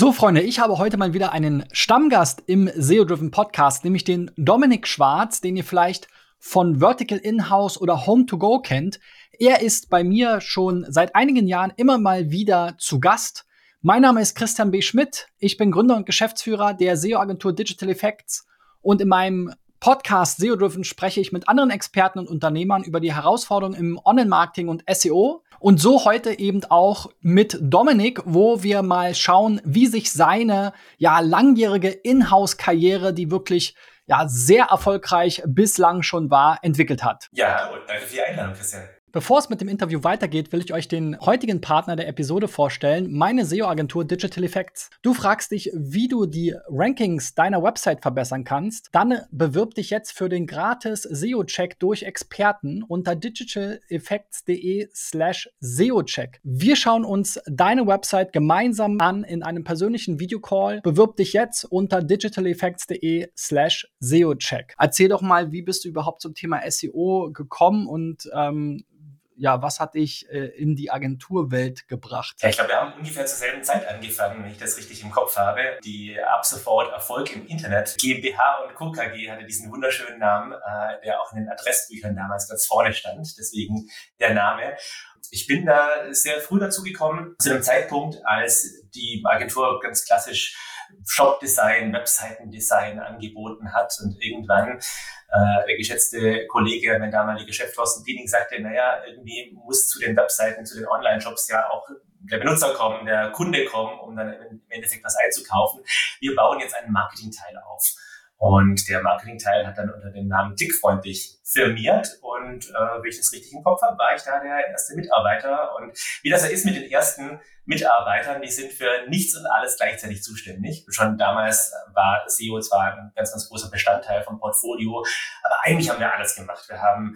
So, Freunde, ich habe heute mal wieder einen Stammgast im SEO-Driven Podcast, nämlich den Dominik Schwarz, den ihr vielleicht von Vertical In-House oder Home to Go kennt. Er ist bei mir schon seit einigen Jahren immer mal wieder zu Gast. Mein Name ist Christian B. Schmidt. Ich bin Gründer und Geschäftsführer der SEO-Agentur Digital Effects. Und in meinem Podcast SEO Driven spreche ich mit anderen Experten und Unternehmern über die Herausforderungen im Online-Marketing und SEO und so heute eben auch mit Dominik, wo wir mal schauen, wie sich seine ja langjährige Inhouse-Karriere, die wirklich ja sehr erfolgreich bislang schon war, entwickelt hat. Ja, und danke für die Einladung, Christian. Bevor es mit dem Interview weitergeht, will ich euch den heutigen Partner der Episode vorstellen, meine SEO-Agentur Digital Effects. Du fragst dich, wie du die Rankings deiner Website verbessern kannst? Dann bewirb dich jetzt für den gratis SEO-Check durch Experten unter digitaleffects.de slash SEO-Check. Wir schauen uns deine Website gemeinsam an in einem persönlichen Videocall. Bewirb dich jetzt unter digitaleffects.de slash SEO-Check. Erzähl doch mal, wie bist du überhaupt zum Thema SEO gekommen und ähm, ja, was hat dich äh, in die Agenturwelt gebracht? Ja, ich glaube, wir haben ungefähr zur selben Zeit angefangen, wenn ich das richtig im Kopf habe. Die ab sofort Erfolg im Internet GmbH und Co. KG hatte diesen wunderschönen Namen, äh, der auch in den Adressbüchern damals ganz vorne stand. Deswegen der Name. Ich bin da sehr früh dazu gekommen, zu einem Zeitpunkt, als die Agentur ganz klassisch Shop-Design, Webseitendesign angeboten hat und irgendwann äh, der geschätzte Kollege, mein damaliger Chef Thorsten Piening, sagte, naja, irgendwie muss zu den Webseiten, zu den Online-Shops ja auch der Benutzer kommen, der Kunde kommen, um dann im Endeffekt was einzukaufen. Wir bauen jetzt einen Marketingteil auf. Und der Marketingteil hat dann unter dem Namen Klickfreundlich firmiert. Und äh, wenn ich das richtig im Kopf habe, war ich da der erste Mitarbeiter. Und wie das ja ist mit den ersten Mitarbeitern, die sind für nichts und alles gleichzeitig zuständig. Schon damals war SEO zwar ein ganz, ganz großer Bestandteil vom Portfolio, aber eigentlich haben wir alles gemacht. Wir haben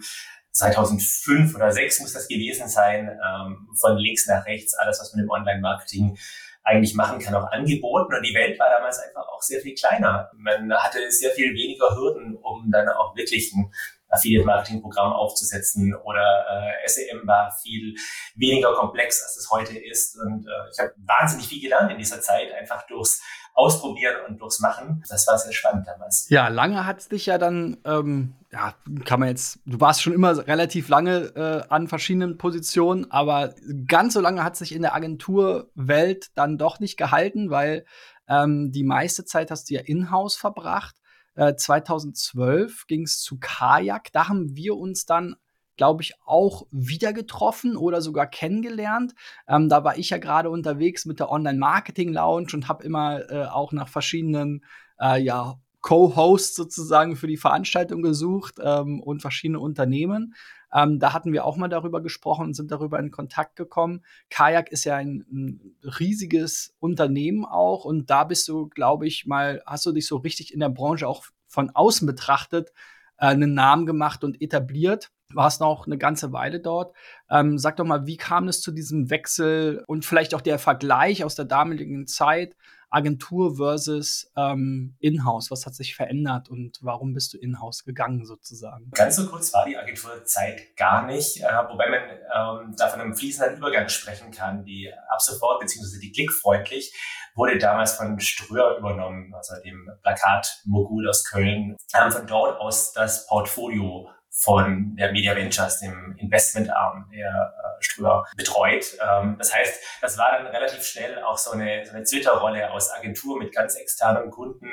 2005 oder 2006 muss das gewesen sein, ähm, von links nach rechts, alles, was man im Online-Marketing eigentlich machen kann, auch angeboten. Und die Welt war damals einfach auch sehr viel kleiner. Man hatte sehr viel weniger Hürden, um dann auch wirklich ein Affiliate-Marketing-Programm aufzusetzen oder äh, SEM war viel weniger komplex, als es heute ist. Und äh, ich habe wahnsinnig viel gelernt in dieser Zeit, einfach durchs Ausprobieren und durchs Machen. Das war sehr spannend damals. Ja, lange hat es dich ja dann, ähm, ja, kann man jetzt, du warst schon immer relativ lange äh, an verschiedenen Positionen, aber ganz so lange hat sich in der Agenturwelt dann doch nicht gehalten, weil ähm, die meiste Zeit hast du ja in-house verbracht. Äh, 2012 ging es zu Kajak. Da haben wir uns dann glaube ich, auch wieder getroffen oder sogar kennengelernt. Ähm, da war ich ja gerade unterwegs mit der Online-Marketing-Lounge und habe immer äh, auch nach verschiedenen äh, ja, Co-Hosts sozusagen für die Veranstaltung gesucht ähm, und verschiedene Unternehmen. Ähm, da hatten wir auch mal darüber gesprochen und sind darüber in Kontakt gekommen. Kajak ist ja ein, ein riesiges Unternehmen auch und da bist du, glaube ich, mal, hast du dich so richtig in der Branche auch von außen betrachtet, äh, einen Namen gemacht und etabliert warst noch eine ganze Weile dort. Ähm, sag doch mal, wie kam es zu diesem Wechsel und vielleicht auch der Vergleich aus der damaligen Zeit, Agentur versus ähm, Inhouse? Was hat sich verändert und warum bist du Inhouse gegangen sozusagen? Ganz so kurz war die Agenturzeit gar nicht, äh, wobei man ähm, da von einem fließenden Übergang sprechen kann. Die ab sofort, beziehungsweise die klickfreundlich, wurde damals von Ströer übernommen, also dem Plakatmogul aus Köln, haben von dort aus das Portfolio von der Media Ventures, dem Investmentarm der äh, Ströer, betreut. Ähm, das heißt, das war dann relativ schnell auch so eine, so eine Twitter-Rolle aus Agentur mit ganz externen Kunden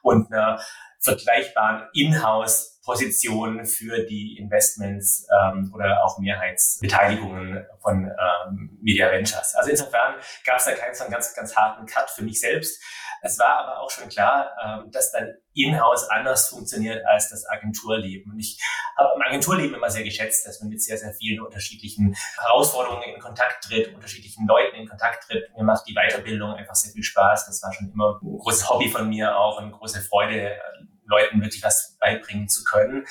und einer vergleichbaren Inhouse Position für die Investments ähm, oder auch Mehrheitsbeteiligungen von ähm, Media Ventures. Also insofern gab es da keinen so einen ganz, ganz harten Cut für mich selbst. Es war aber auch schon klar, ähm, dass dann in-house anders funktioniert als das Agenturleben. Und ich habe im Agenturleben immer sehr geschätzt, dass man mit sehr, sehr vielen unterschiedlichen Herausforderungen in Kontakt tritt, unterschiedlichen Leuten in Kontakt tritt. Mir macht die Weiterbildung einfach sehr viel Spaß. Das war schon immer ein großes Hobby von mir auch, eine große Freude, Leuten wirklich was beibringen zu können.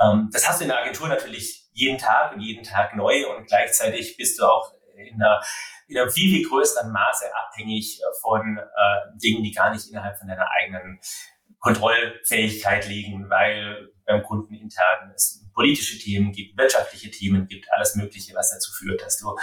Ähm, das hast du in der Agentur natürlich jeden Tag und jeden Tag neu und gleichzeitig bist du auch in einer, in einem viel, viel größeren Maße abhängig von äh, Dingen, die gar nicht innerhalb von deiner eigenen Kontrollfähigkeit liegen, weil beim Kunden intern es politische Themen gibt, wirtschaftliche Themen gibt, alles Mögliche, was dazu führt, dass du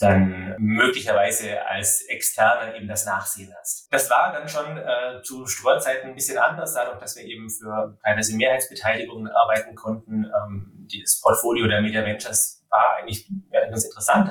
dann möglicherweise als Externer eben das Nachsehen hast. Das war dann schon äh, zu Streuzeiten ein bisschen anders, dadurch, dass wir eben für teilweise Mehrheitsbeteiligungen arbeiten konnten. Ähm, das Portfolio der Media Ventures war eigentlich ja, ganz interessant.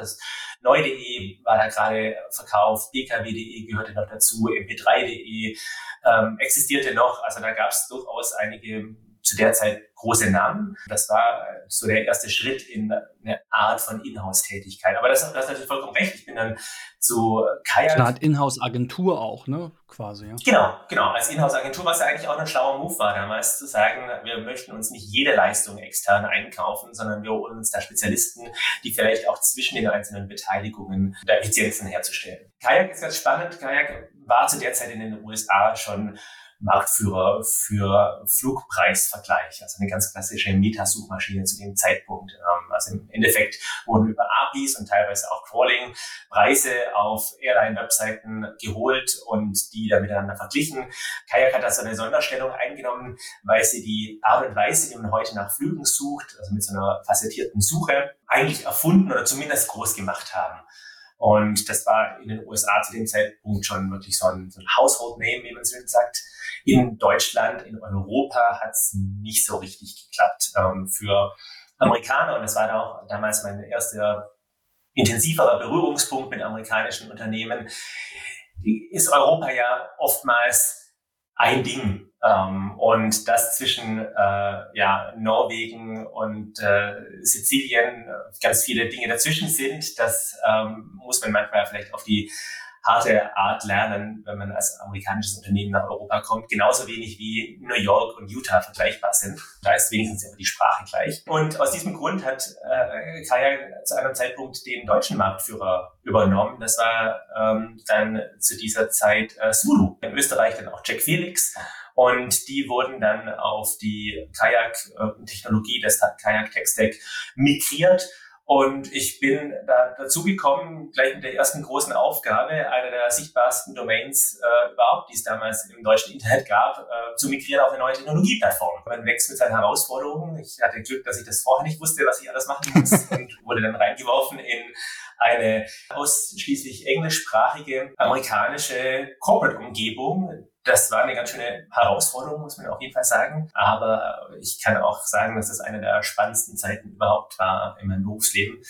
Neu.de war da gerade verkauft, DKW.de gehörte noch dazu, mp3.de ähm, existierte noch. Also da gab es durchaus einige zu der Zeit große Namen. Das war so der erste Schritt in eine Art von Inhouse-Tätigkeit. Aber das, das ist natürlich vollkommen recht. Ich bin dann zu Kajak. Eine Art Inhouse-Agentur auch, ne? Quasi, ja. Genau, genau. Als Inhouse-Agentur, was ja eigentlich auch ein schlauer Move war damals, zu sagen, wir möchten uns nicht jede Leistung extern einkaufen, sondern wir holen uns da Spezialisten, die vielleicht auch zwischen den einzelnen Beteiligungen da Effizienzen herzustellen. Kajak ist ganz spannend. Kajak war zu der Zeit in den USA schon Marktführer für Flugpreisvergleich, also eine ganz klassische Metasuchmaschine zu dem Zeitpunkt. Ähm, also im Endeffekt wurden über APIs und teilweise auch Crawling Preise auf Airline-Webseiten geholt und die dann miteinander verglichen. Kayak hat da so eine Sonderstellung eingenommen, weil sie die Art und Weise, wie man heute nach Flügen sucht, also mit so einer facettierten Suche, eigentlich erfunden oder zumindest groß gemacht haben. Und das war in den USA zu dem Zeitpunkt schon wirklich so ein, so ein Household Name, wie man so sagt. In Deutschland, in Europa hat es nicht so richtig geklappt. Ähm, für Amerikaner, und das war auch damals mein erster intensiverer Berührungspunkt mit amerikanischen Unternehmen, ist Europa ja oftmals ein Ding. Ähm, und das zwischen äh, ja, Norwegen und äh, Sizilien ganz viele Dinge dazwischen sind, das ähm, muss man manchmal vielleicht auf die harte Art lernen, wenn man als amerikanisches Unternehmen nach Europa kommt. Genauso wenig wie New York und Utah vergleichbar sind. Da ist wenigstens immer die Sprache gleich. Und aus diesem Grund hat äh, Kaya zu einem Zeitpunkt den deutschen Marktführer übernommen. Das war ähm, dann zu dieser Zeit äh, Sudo. In Österreich dann auch Jack Felix. Und die wurden dann auf die Kajak-Technologie des Kajak-Tech-Stack migriert und ich bin da dazu gekommen, gleich mit der ersten großen Aufgabe, einer der sichtbarsten Domains äh, überhaupt, die es damals im deutschen Internet gab, äh, zu migrieren auf eine neue Technologieplattform. Man wächst mit seinen Herausforderungen. Ich hatte Glück, dass ich das vorher nicht wusste, was ich alles machen muss und wurde dann reingeworfen in eine ausschließlich englischsprachige amerikanische Corporate-Umgebung, das war eine ganz schöne Herausforderung, muss man auf jeden Fall sagen. Aber ich kann auch sagen, dass das eine der spannendsten Zeiten überhaupt war in meinem Berufsleben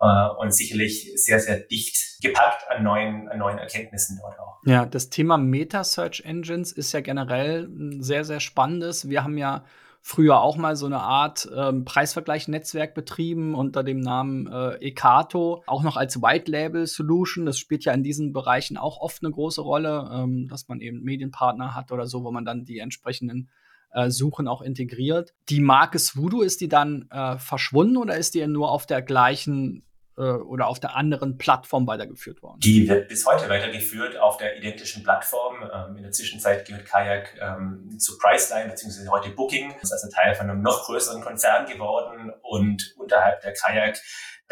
äh, und sicherlich sehr, sehr dicht gepackt an neuen, an neuen Erkenntnissen dort auch. Ja, das Thema Meta-Search Engines ist ja generell ein sehr, sehr spannendes. Wir haben ja früher auch mal so eine Art ähm, Preisvergleich-Netzwerk betrieben unter dem Namen äh, Ekato, auch noch als White Label Solution. Das spielt ja in diesen Bereichen auch oft eine große Rolle, ähm, dass man eben Medienpartner hat oder so, wo man dann die entsprechenden äh, Suchen auch integriert. Die Marke Voodoo, ist die dann äh, verschwunden oder ist die nur auf der gleichen äh, oder auf der anderen Plattform weitergeführt worden? Die wird bis heute weitergeführt auf der identischen Plattform. Ähm, in der Zwischenzeit gehört Kayak ähm, zu Priceline beziehungsweise heute Booking. Das ist also Teil von einem noch größeren Konzern geworden und unterhalb der Kayak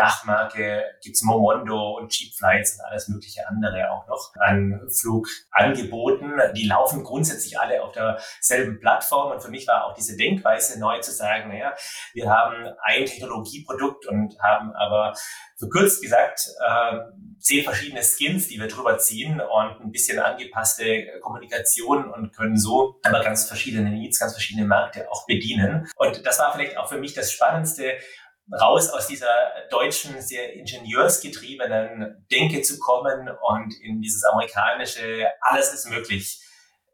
Dachmarke gibt's Momondo und Cheap Flights und alles mögliche andere auch noch an Flugangeboten. Die laufen grundsätzlich alle auf derselben Plattform und für mich war auch diese Denkweise neu zu sagen, naja, wir haben ein Technologieprodukt und haben aber verkürzt gesagt äh, zehn verschiedene Skins, die wir drüber ziehen und ein bisschen angepasste Kommunikation und können so aber ganz verschiedene Needs, ganz verschiedene Märkte auch bedienen. Und das war vielleicht auch für mich das Spannendste, raus aus dieser deutschen, sehr ingenieursgetriebenen Denke zu kommen und in dieses amerikanische alles ist möglich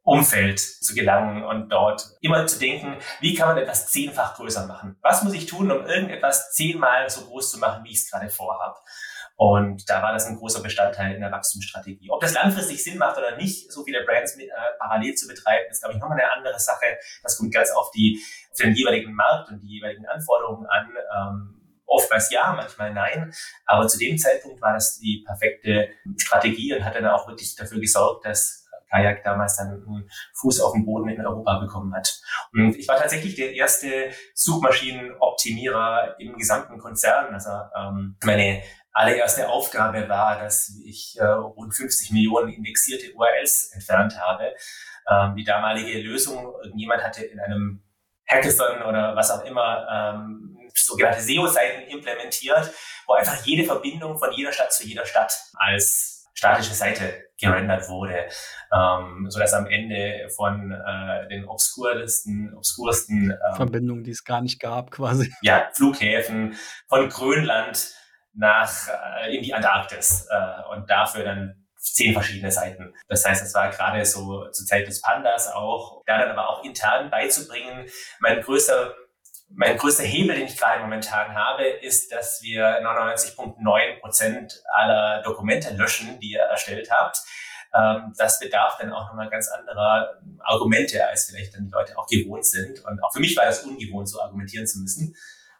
Umfeld zu gelangen und dort immer zu denken, wie kann man etwas zehnfach größer machen? Was muss ich tun, um irgendetwas zehnmal so groß zu machen, wie ich es gerade vorhabe? Und da war das ein großer Bestandteil in der Wachstumsstrategie. Ob das langfristig Sinn macht oder nicht, so viele Brands mit, äh, parallel zu betreiben, ist, glaube ich, nochmal eine andere Sache. Das kommt ganz auf, die, auf den jeweiligen Markt und die jeweiligen Anforderungen an. Ähm, oftmals ja, manchmal nein. Aber zu dem Zeitpunkt war das die perfekte Strategie und hat dann auch wirklich dafür gesorgt, dass Kajak damals dann einen Fuß auf den Boden in Europa bekommen hat. Und ich war tatsächlich der erste Suchmaschinenoptimierer im gesamten Konzern. Also ähm, meine allererste Aufgabe war, dass ich äh, rund 50 Millionen indexierte URLs entfernt habe. Ähm, die damalige Lösung, irgendjemand hatte in einem Hackathon oder was auch immer ähm, sogenannte SEO-Seiten implementiert, wo einfach jede Verbindung von jeder Stadt zu jeder Stadt als statische Seite gerendert wurde, ähm, so dass am Ende von äh, den obskursten, obskursten ähm, Verbindungen, die es gar nicht gab, quasi. Ja, Flughäfen von Grönland nach äh, in die Antarktis äh, und dafür dann zehn verschiedene Seiten. Das heißt, es war gerade so zur Zeit des Pandas auch, da dann aber auch intern beizubringen. Mein größter mein größter Hebel, den ich gerade momentan habe, ist, dass wir 99,9 Prozent aller Dokumente löschen, die ihr erstellt habt. Ähm, das bedarf dann auch nochmal ganz anderer Argumente, als vielleicht dann die Leute auch gewohnt sind. Und auch für mich war das ungewohnt, so argumentieren zu müssen.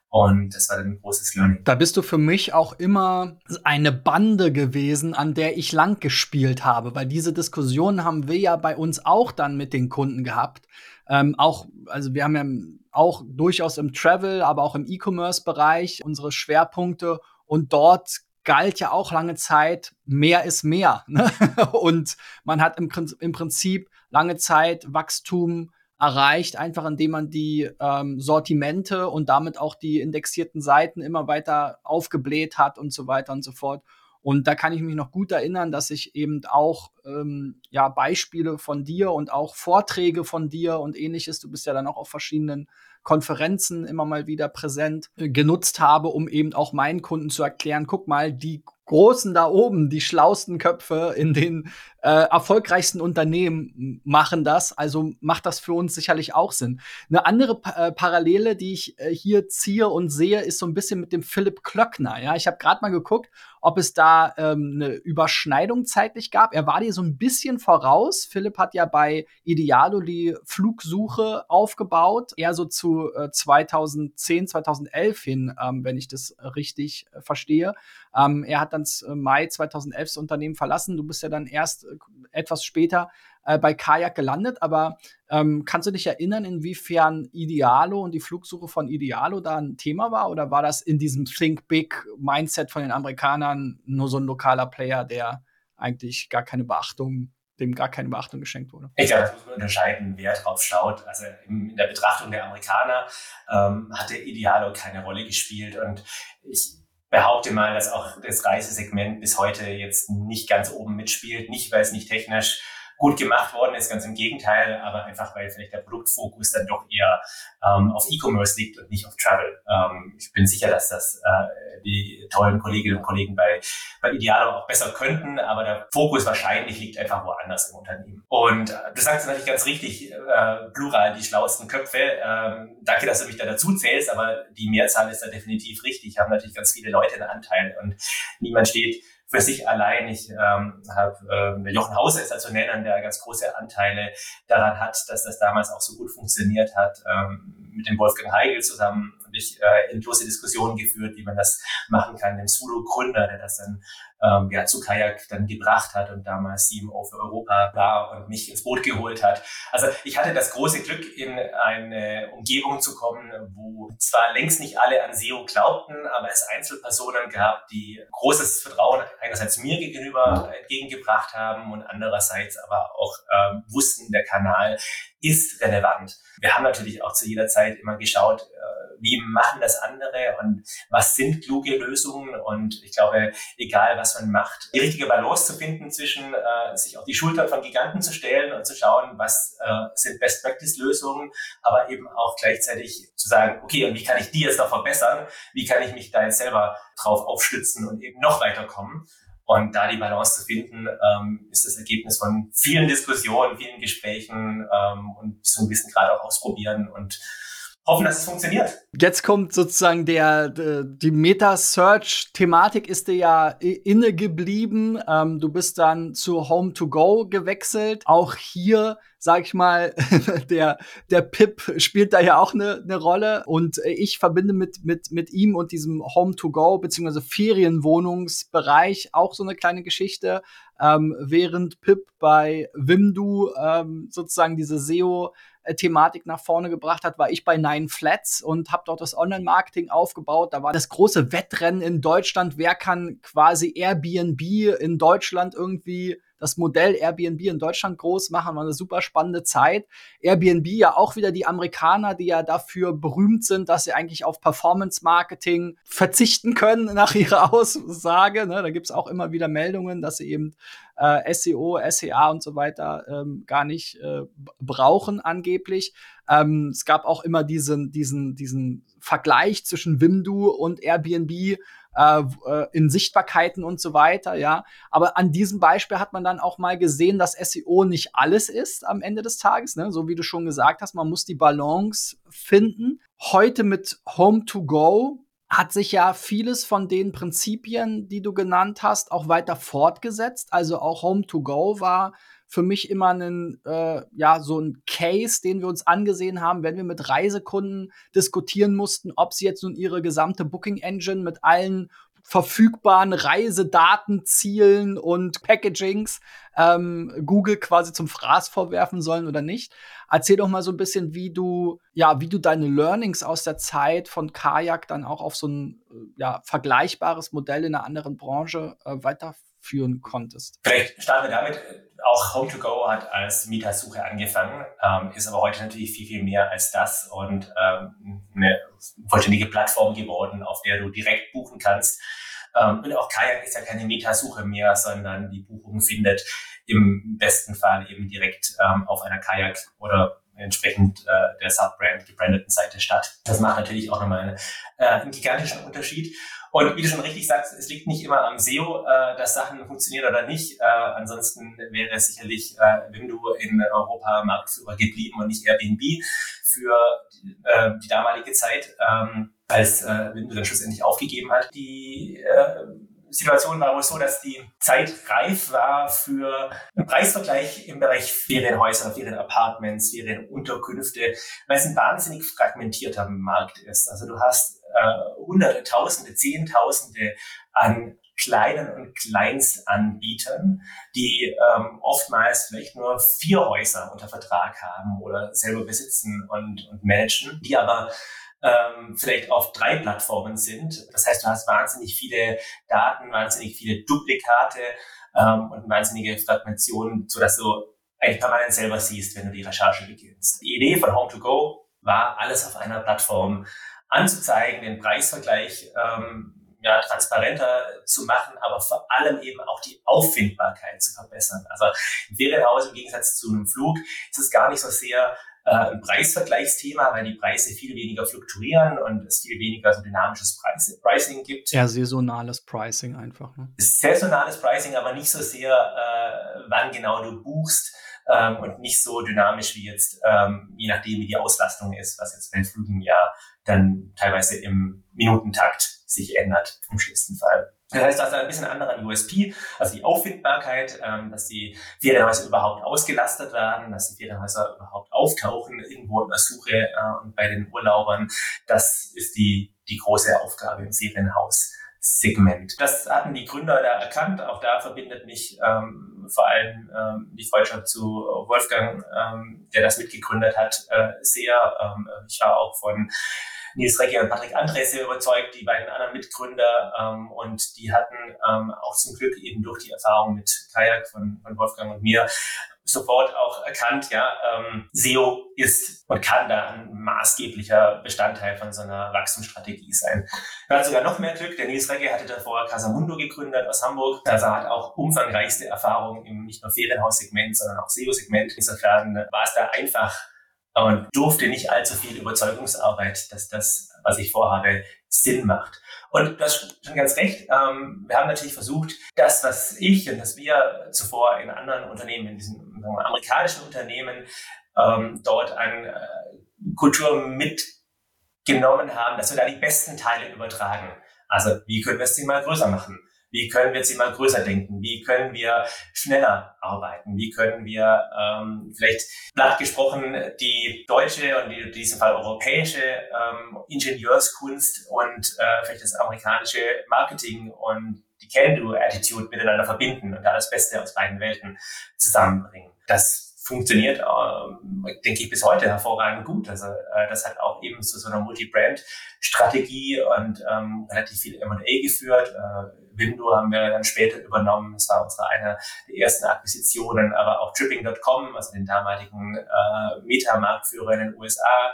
Und das war dann ein großes Learning. Da bist du für mich auch immer eine Bande gewesen, an der ich lang gespielt habe, weil diese Diskussion haben wir ja bei uns auch dann mit den Kunden gehabt. Ähm, auch, also wir haben ja auch durchaus im Travel, aber auch im E-Commerce-Bereich unsere Schwerpunkte und dort galt ja auch lange Zeit, mehr ist mehr. Ne? Und man hat im, im Prinzip lange Zeit Wachstum erreicht, einfach indem man die ähm, Sortimente und damit auch die indexierten Seiten immer weiter aufgebläht hat und so weiter und so fort. Und da kann ich mich noch gut erinnern, dass ich eben auch ähm, ja, Beispiele von dir und auch Vorträge von dir und ähnliches, du bist ja dann auch auf verschiedenen Konferenzen immer mal wieder präsent, äh, genutzt habe, um eben auch meinen Kunden zu erklären, guck mal, die Großen da oben, die schlausten Köpfe in den äh, erfolgreichsten Unternehmen machen das. Also macht das für uns sicherlich auch Sinn. Eine andere pa äh, Parallele, die ich äh, hier ziehe und sehe, ist so ein bisschen mit dem Philipp Klöckner. Ja, ich habe gerade mal geguckt, ob es da ähm, eine Überschneidung zeitlich gab. Er war dir so ein bisschen voraus. Philipp hat ja bei Idealo die Flugsuche aufgebaut, eher so zu äh, 2010, 2011 hin, ähm, wenn ich das richtig äh, verstehe. Ähm, er hat dann äh, Mai 2011 das Unternehmen verlassen. Du bist ja dann erst äh, etwas später äh, bei Kajak gelandet. Aber ähm, kannst du dich erinnern, inwiefern Idealo und die Flugsuche von Idealo da ein Thema war? Oder war das in diesem Think Big Mindset von den Amerikanern nur so ein lokaler Player, der eigentlich gar keine Beachtung dem gar keine Beachtung geschenkt wurde. Das muss man unterscheiden, wer drauf schaut. Also in der Betrachtung der Amerikaner ähm, hat der Idealo keine Rolle gespielt und ich behaupte mal, dass auch das Reisesegment bis heute jetzt nicht ganz oben mitspielt. Nicht, weil es nicht technisch gut gemacht worden ist, ganz im Gegenteil, aber einfach weil vielleicht der Produktfokus dann doch eher ähm, auf E-Commerce liegt und nicht auf Travel. Ähm, ich bin sicher, dass das äh, die tollen Kolleginnen und Kollegen bei, bei Idealo auch besser könnten, aber der Fokus wahrscheinlich liegt einfach woanders im Unternehmen. Und äh, du sagst natürlich ganz richtig, äh, plural, die schlauesten Köpfe. Ähm, danke, dass du mich da dazu zählst, aber die Mehrzahl ist da definitiv richtig. Haben natürlich ganz viele Leute einen Anteil und niemand steht für sich allein. Ich ähm, habe äh, Jochen Hauser ist also nennen, der ganz große Anteile daran hat, dass das damals auch so gut funktioniert hat. Ähm, mit dem Wolfgang Heigl zusammen habe ich äh, endlose Diskussionen geführt, wie man das machen kann. Dem Sulu-Gründer, der das dann ähm, ja, zu Kajak dann gebracht hat und damals CMO für Europa war und mich ins Boot geholt hat. Also ich hatte das große Glück, in eine Umgebung zu kommen, wo zwar längst nicht alle an SEO glaubten, aber es Einzelpersonen gab, die großes Vertrauen einerseits mir gegenüber entgegengebracht haben und andererseits aber auch ähm, wussten, der Kanal ist relevant. Wir haben natürlich auch zu jeder Zeit immer geschaut, äh, wie machen das andere und was sind kluge Lösungen. Und ich glaube, egal was man macht, die richtige Balance zu finden zwischen äh, sich auf die Schultern von Giganten zu stellen und zu schauen, was äh, sind Best-Practice-Lösungen, aber eben auch gleichzeitig zu sagen, okay, und wie kann ich die jetzt noch verbessern? Wie kann ich mich da jetzt selber drauf aufstützen und eben noch weiterkommen? Und da die Balance zu finden, ähm, ist das Ergebnis von vielen Diskussionen, vielen Gesprächen ähm, und bis zu einem gewissen Grad auch ausprobieren und hoffen, dass es funktioniert. Jetzt kommt sozusagen der, die Meta-Search-Thematik ist dir ja inne geblieben. Ähm, du bist dann zu Home to Go gewechselt. Auch hier, sag ich mal, der, der Pip spielt da ja auch eine ne Rolle. Und ich verbinde mit, mit, mit ihm und diesem Home to Go beziehungsweise Ferienwohnungsbereich auch so eine kleine Geschichte. Ähm, während Pip bei Wimdu ähm, sozusagen diese SEO Thematik nach vorne gebracht hat, war ich bei Nine Flats und habe dort das Online-Marketing aufgebaut. Da war das große Wettrennen in Deutschland. Wer kann quasi Airbnb in Deutschland irgendwie das Modell Airbnb in Deutschland groß machen. War eine super spannende Zeit. Airbnb ja auch wieder die Amerikaner, die ja dafür berühmt sind, dass sie eigentlich auf Performance-Marketing verzichten können nach ihrer Aussage. Ne? Da gibt's auch immer wieder Meldungen, dass sie eben äh, SEO, SEA und so weiter ähm, gar nicht äh, brauchen angeblich. Ähm, es gab auch immer diesen, diesen, diesen Vergleich zwischen Wimdu und Airbnb äh, äh, in Sichtbarkeiten und so weiter, ja. Aber an diesem Beispiel hat man dann auch mal gesehen, dass SEO nicht alles ist am Ende des Tages, ne? So wie du schon gesagt hast, man muss die Balance finden. Heute mit Home to Go hat sich ja vieles von den Prinzipien, die du genannt hast, auch weiter fortgesetzt. Also auch Home to Go war für mich immer ein, äh, ja, so ein Case, den wir uns angesehen haben, wenn wir mit Reisekunden diskutieren mussten, ob sie jetzt nun ihre gesamte Booking Engine mit allen verfügbaren Reisedaten, Zielen und Packagings ähm, Google quasi zum Fraß vorwerfen sollen oder nicht. Erzähl doch mal so ein bisschen, wie du, ja, wie du deine Learnings aus der Zeit von Kajak dann auch auf so ein äh, ja, vergleichbares Modell in einer anderen Branche äh, weiterführen konntest. Vielleicht starten wir damit. Auch Home2Go hat als Mietersuche angefangen, ähm, ist aber heute natürlich viel, viel mehr als das und ähm, eine vollständige Plattform geworden, auf der du direkt buchen kannst. Ähm, und auch Kajak ist ja keine Metasuche mehr, sondern die Buchung findet im besten Fall eben direkt ähm, auf einer Kajak oder entsprechend äh, der Subbrand gebrandeten Seite statt. Das macht natürlich auch nochmal einen, äh, einen gigantischen Unterschied. Und wie du schon richtig sagst, es liegt nicht immer am SEO, äh, dass Sachen funktionieren oder nicht. Äh, ansonsten wäre sicherlich äh, Wimdu in Europa Marktführer geblieben und nicht Airbnb für äh, die damalige Zeit, ähm, als äh, Wimdu dann schlussendlich aufgegeben hat. Die äh, Situation war wohl so, dass die Zeit reif war für einen Preisvergleich im Bereich Ferienhäuser, Ferienapartments, Ferienunterkünfte, weil es ein wahnsinnig fragmentierter Markt ist. Also du hast äh, Hunderte, Tausende, Zehntausende an kleinen und Kleinstanbietern, die ähm, oftmals vielleicht nur vier Häuser unter Vertrag haben oder selber besitzen und, und managen, die aber ähm, vielleicht auf drei Plattformen sind. Das heißt, du hast wahnsinnig viele Daten, wahnsinnig viele Duplikate ähm, und wahnsinnige Fragmentationen, sodass du eigentlich permanent selber siehst, wenn du die Recherche beginnst. Die Idee von Home2Go war, alles auf einer Plattform anzuzeigen, den Preisvergleich ähm, ja, transparenter zu machen, aber vor allem eben auch die Auffindbarkeit zu verbessern. Also im Ferienhaus im Gegensatz zu einem Flug ist es gar nicht so sehr äh, ein Preisvergleichsthema, weil die Preise viel weniger fluktuieren und es viel weniger so dynamisches Preis Pricing gibt. Ja, saisonales Pricing einfach. Ne? Saisonales Pricing, aber nicht so sehr, äh, wann genau du buchst ähm, und nicht so dynamisch wie jetzt, ähm, je nachdem, wie die Auslastung ist, was jetzt bei Flügen ja dann teilweise im Minutentakt sich ändert, im schlimmsten Fall. Das heißt, das ist ein bisschen anderer USP, also die Auffindbarkeit, ähm, dass die Ferienhäuser überhaupt ausgelastet werden, dass die Ferienhäuser überhaupt auftauchen irgendwo in der Suche äh, und bei den Urlaubern. Das ist die, die große Aufgabe im Ferienhaus. Segment. Das hatten die Gründer da erkannt. Auch da verbindet mich ähm, vor allem ähm, die Freundschaft zu Wolfgang, ähm, der das mitgegründet hat, äh, sehr. Ähm, ich war auch von Nils Recke und Patrick André sehr überzeugt, die beiden anderen Mitgründer. Ähm, und die hatten ähm, auch zum Glück eben durch die Erfahrung mit Kajak von, von Wolfgang und mir sofort auch erkannt, ja, ähm, SEO ist und kann da ein maßgeblicher Bestandteil von so einer Wachstumsstrategie sein. Er hat sogar noch mehr Glück. Der Nils Recke hatte davor Casamundo gegründet aus Hamburg. Also hat auch umfangreichste Erfahrungen im nicht nur Ferienhaussegment, sondern auch SEO-Segment. Insofern war es da einfach und durfte nicht allzu viel Überzeugungsarbeit, dass das, was ich vorhabe, Sinn macht. Und du hast schon ganz recht. Ähm, wir haben natürlich versucht, das, was ich und das wir zuvor in anderen Unternehmen, in diesen amerikanischen Unternehmen, ähm, dort an äh, Kultur mitgenommen haben, dass wir da die besten Teile übertragen. Also, wie können wir es denn mal größer machen? Wie können wir jetzt immer größer denken? Wie können wir schneller arbeiten? Wie können wir ähm, vielleicht platt gesprochen die deutsche und in diesem Fall europäische ähm, Ingenieurskunst und äh, vielleicht das amerikanische Marketing und die Can-Do-Attitude miteinander verbinden und da das Beste aus beiden Welten zusammenbringen? Das funktioniert, äh, denke ich, bis heute hervorragend gut. Also äh, das hat auch eben zu so einer Multi-Brand-Strategie und ähm, relativ viel M&A geführt. Äh, Window haben wir dann später übernommen. Das war unsere eine der ersten Akquisitionen, aber auch Tripping.com, also den damaligen äh, Meta-Marktführer in den USA.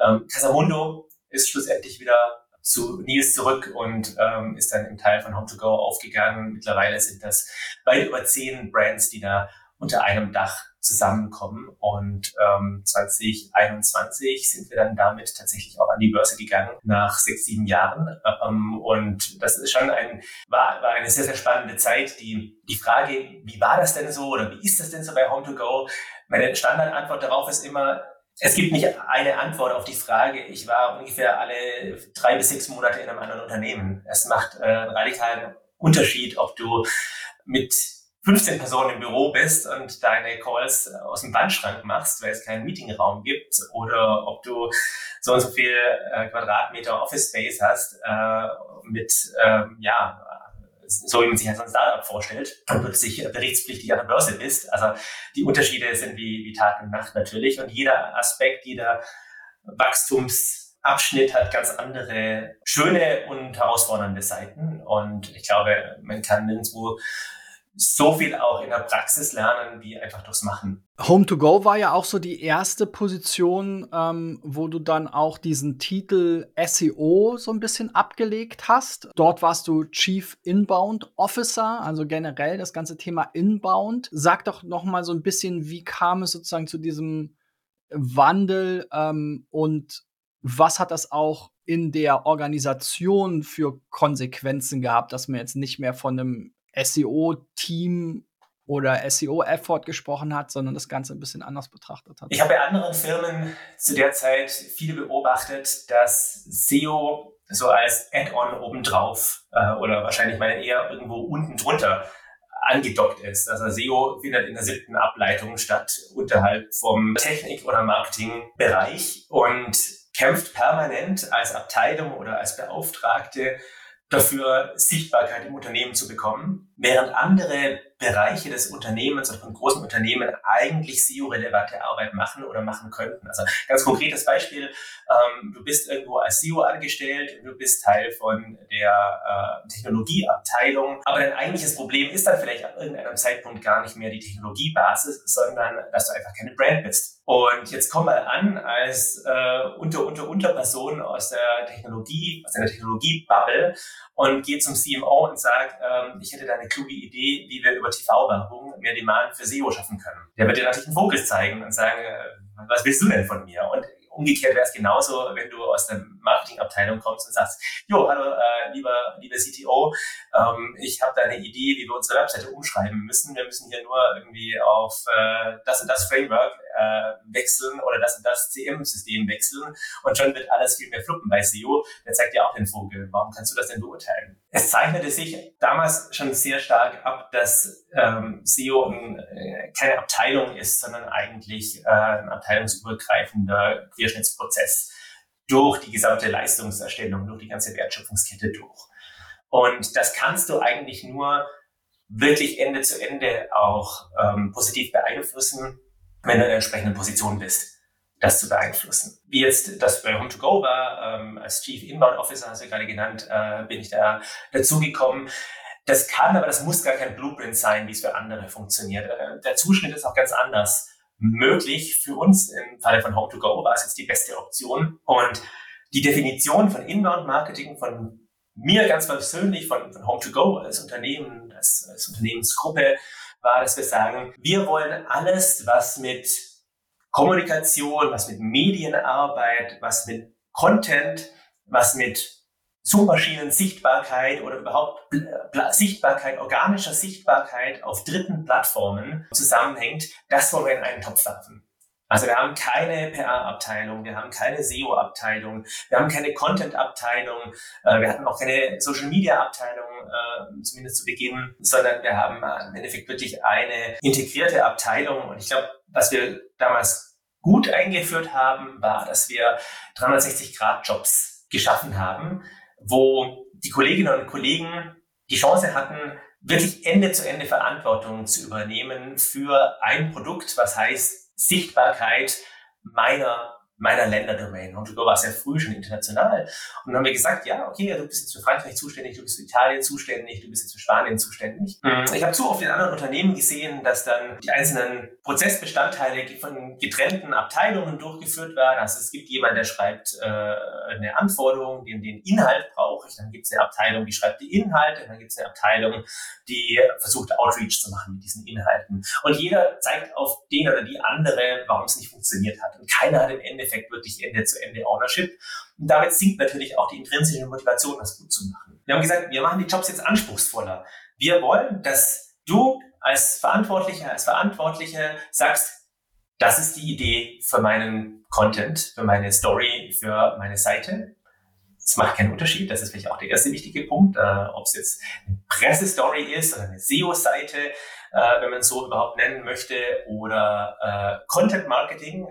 Ähm, Casamundo ist schlussendlich wieder zu Nils zurück und ähm, ist dann im Teil von Home2Go aufgegangen. Mittlerweile sind das weit über zehn Brands, die da unter einem Dach zusammenkommen. Und ähm, 2021 sind wir dann damit tatsächlich auch an die Börse gegangen, nach sechs, sieben Jahren. Ähm, und das ist schon ein, war, war eine sehr, sehr spannende Zeit. Die, die Frage, wie war das denn so oder wie ist das denn so bei Home2Go? Meine Standardantwort darauf ist immer, es gibt nicht eine Antwort auf die Frage. Ich war ungefähr alle drei bis sechs Monate in einem anderen Unternehmen. Es macht äh, einen radikalen Unterschied, ob du mit 15 Personen im Büro bist und deine Calls aus dem Wandschrank machst, weil es keinen Meetingraum gibt, oder ob du so und so viel äh, Quadratmeter Office Space hast äh, mit ähm, ja so wie man sich halt so ein Startup vorstellt und plötzlich berichtspflichtig an der Börse bist. Also die Unterschiede sind wie, wie Tag und Nacht natürlich und jeder Aspekt, jeder Wachstumsabschnitt hat ganz andere schöne und herausfordernde Seiten und ich glaube, man kann nirgendwo so viel auch in der Praxis lernen, wie einfach durchs Machen. Home to Go war ja auch so die erste Position, ähm, wo du dann auch diesen Titel SEO so ein bisschen abgelegt hast. Dort warst du Chief Inbound Officer, also generell das ganze Thema Inbound. Sag doch noch mal so ein bisschen, wie kam es sozusagen zu diesem Wandel ähm, und was hat das auch in der Organisation für Konsequenzen gehabt, dass man jetzt nicht mehr von einem SEO-Team oder SEO-Effort gesprochen hat, sondern das Ganze ein bisschen anders betrachtet hat. Ich habe bei anderen Firmen zu der Zeit viele beobachtet, dass SEO so als Add-on obendrauf äh, oder wahrscheinlich mal eher irgendwo unten drunter angedockt ist. Also SEO findet in der siebten Ableitung statt, unterhalb vom Technik- oder Marketingbereich und kämpft permanent als Abteilung oder als Beauftragte dafür Sichtbarkeit im Unternehmen zu bekommen, während andere Bereiche des Unternehmens oder von großen Unternehmen eigentlich SEO-relevante Arbeit machen oder machen könnten. Also ganz konkretes Beispiel, ähm, du bist irgendwo als SEO angestellt und du bist Teil von der äh, Technologieabteilung, aber dein eigentliches Problem ist dann vielleicht an irgendeinem Zeitpunkt gar nicht mehr die Technologiebasis, sondern dass du einfach keine Brand bist. Und jetzt komm mal an als äh, unter unter Unterperson aus der Technologie, aus der Technologie-Bubble und geh zum CMO und sag, ähm, ich hätte da eine kluge Idee, wie wir über TV-Werbung mehr Demand für SEO schaffen können. Der wird dir natürlich einen Fokus zeigen und sagen, äh, was willst du denn von mir? Und umgekehrt wäre es genauso, wenn du aus der Marketingabteilung kommst und sagst, jo, hallo, äh, lieber, lieber CTO, ähm, ich habe da eine Idee, wie wir unsere Webseite umschreiben müssen. Wir müssen hier nur irgendwie auf äh, das und das Framework äh, wechseln oder das und das CM-System wechseln und schon wird alles viel mehr fluppen bei SEO. Der zeigt dir auch den Vogel. Warum kannst du das denn beurteilen? Es zeichnete sich damals schon sehr stark ab, dass ähm, SEO ein, äh, keine Abteilung ist, sondern eigentlich äh, ein abteilungsübergreifender Querschnittsprozess durch die gesamte Leistungserstellung, durch die ganze Wertschöpfungskette durch. Und das kannst du eigentlich nur wirklich Ende zu Ende auch ähm, positiv beeinflussen, wenn du in der entsprechenden Position bist, das zu beeinflussen. Wie jetzt das bei Home2Go war, ähm, als Chief Inbound Officer, hast du gerade genannt, äh, bin ich da dazugekommen. Das kann, aber das muss gar kein Blueprint sein, wie es für andere funktioniert. Äh, der Zuschnitt ist auch ganz anders möglich. Für uns im Falle von Home2Go war es jetzt die beste Option. Und die Definition von Inbound-Marketing, von mir ganz persönlich, von, von Home2Go als Unternehmen, als, als Unternehmensgruppe, war, dass wir sagen, wir wollen alles, was mit Kommunikation, was mit Medienarbeit, was mit Content, was mit Suchmaschinen Sichtbarkeit oder überhaupt Sichtbarkeit, organischer Sichtbarkeit auf dritten Plattformen zusammenhängt, das wollen wir in einen Topf werfen. Also wir haben keine PR-Abteilung, wir haben keine SEO-Abteilung, wir haben keine Content-Abteilung, äh, wir hatten auch keine Social-Media-Abteilung, äh, zumindest zu Beginn, sondern wir haben im Endeffekt wirklich eine integrierte Abteilung. Und ich glaube, was wir damals gut eingeführt haben, war, dass wir 360-Grad-Jobs geschaffen haben, wo die Kolleginnen und Kollegen die Chance hatten, wirklich Ende zu Ende Verantwortung zu übernehmen für ein Produkt, was heißt Sichtbarkeit meiner meiner Länderdomain. Und du warst ja früh schon international. Und dann haben wir gesagt, ja, okay, du bist jetzt für Frankreich zuständig, du bist für Italien zuständig, du bist jetzt für Spanien zuständig. Mhm. Ich habe zu oft in anderen Unternehmen gesehen, dass dann die einzelnen Prozessbestandteile von getrennten Abteilungen durchgeführt werden. Also es gibt jemanden, der schreibt äh, eine Anforderung, den den Inhalt brauche ich. Dann gibt es eine Abteilung, die schreibt die Inhalte. Dann gibt es eine Abteilung, die versucht Outreach zu machen mit diesen Inhalten. Und jeder zeigt auf den oder die andere, warum es nicht funktioniert hat. Und keiner hat im Ende Endeffekt wirklich Ende-zu-Ende-Ownership. Und damit sinkt natürlich auch die intrinsische Motivation, das gut zu machen. Wir haben gesagt, wir machen die Jobs jetzt anspruchsvoller. Wir wollen, dass du als Verantwortlicher, als Verantwortliche sagst, das ist die Idee für meinen Content, für meine Story, für meine Seite. Es macht keinen Unterschied, das ist vielleicht auch der erste wichtige Punkt, äh, ob es jetzt eine Pressestory ist oder eine SEO-Seite, äh, wenn man es so überhaupt nennen möchte, oder äh, Content Marketing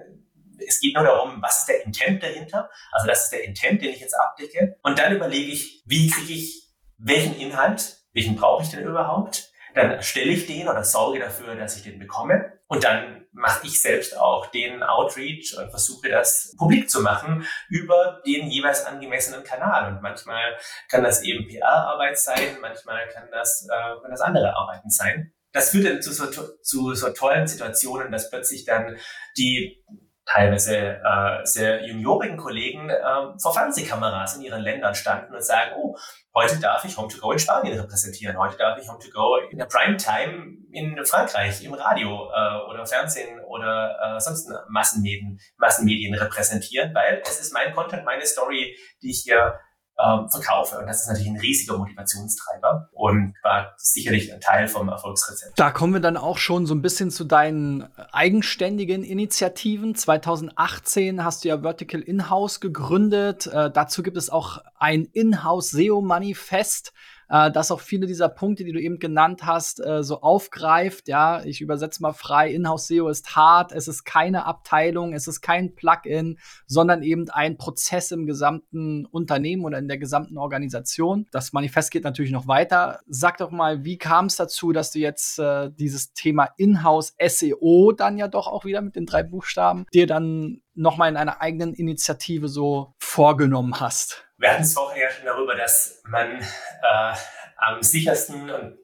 es geht nur darum, was ist der Intent dahinter? Also das ist der Intent, den ich jetzt abdecke. Und dann überlege ich, wie kriege ich welchen Inhalt, welchen brauche ich denn überhaupt? Dann erstelle ich den oder sorge dafür, dass ich den bekomme. Und dann mache ich selbst auch den Outreach und versuche das publik zu machen über den jeweils angemessenen Kanal. Und manchmal kann das eben PR-Arbeit sein, manchmal kann das, äh, kann das andere Arbeiten sein. Das führt dann zu so, zu so tollen Situationen, dass plötzlich dann die teilweise äh, sehr juniorigen Kollegen äh, vor Fernsehkameras in ihren Ländern standen und sagen, oh, heute darf ich Home2Go in Spanien repräsentieren, heute darf ich Home2Go in der Primetime in Frankreich im Radio äh, oder Fernsehen oder äh, sonst Massenmedien, Massenmedien repräsentieren, weil es ist mein Content, meine Story, die ich hier ähm, verkaufe. Und das ist natürlich ein riesiger Motivationstreiber und war sicherlich ein Teil vom Erfolgsrezept. Da kommen wir dann auch schon so ein bisschen zu deinen eigenständigen Initiativen. 2018 hast du ja Vertical In-House gegründet. Äh, dazu gibt es auch ein In-House SEO-Manifest äh, das auch viele dieser Punkte, die du eben genannt hast, äh, so aufgreift. Ja, ich übersetze mal frei. Inhouse SEO ist hart. Es ist keine Abteilung. Es ist kein Plugin, sondern eben ein Prozess im gesamten Unternehmen oder in der gesamten Organisation. Das Manifest geht natürlich noch weiter. Sag doch mal, wie kam es dazu, dass du jetzt äh, dieses Thema Inhouse SEO dann ja doch auch wieder mit den drei Buchstaben dir dann nochmal in einer eigenen Initiative so vorgenommen hast? Wir hatten es vorher ja schon darüber, dass man äh, am sichersten und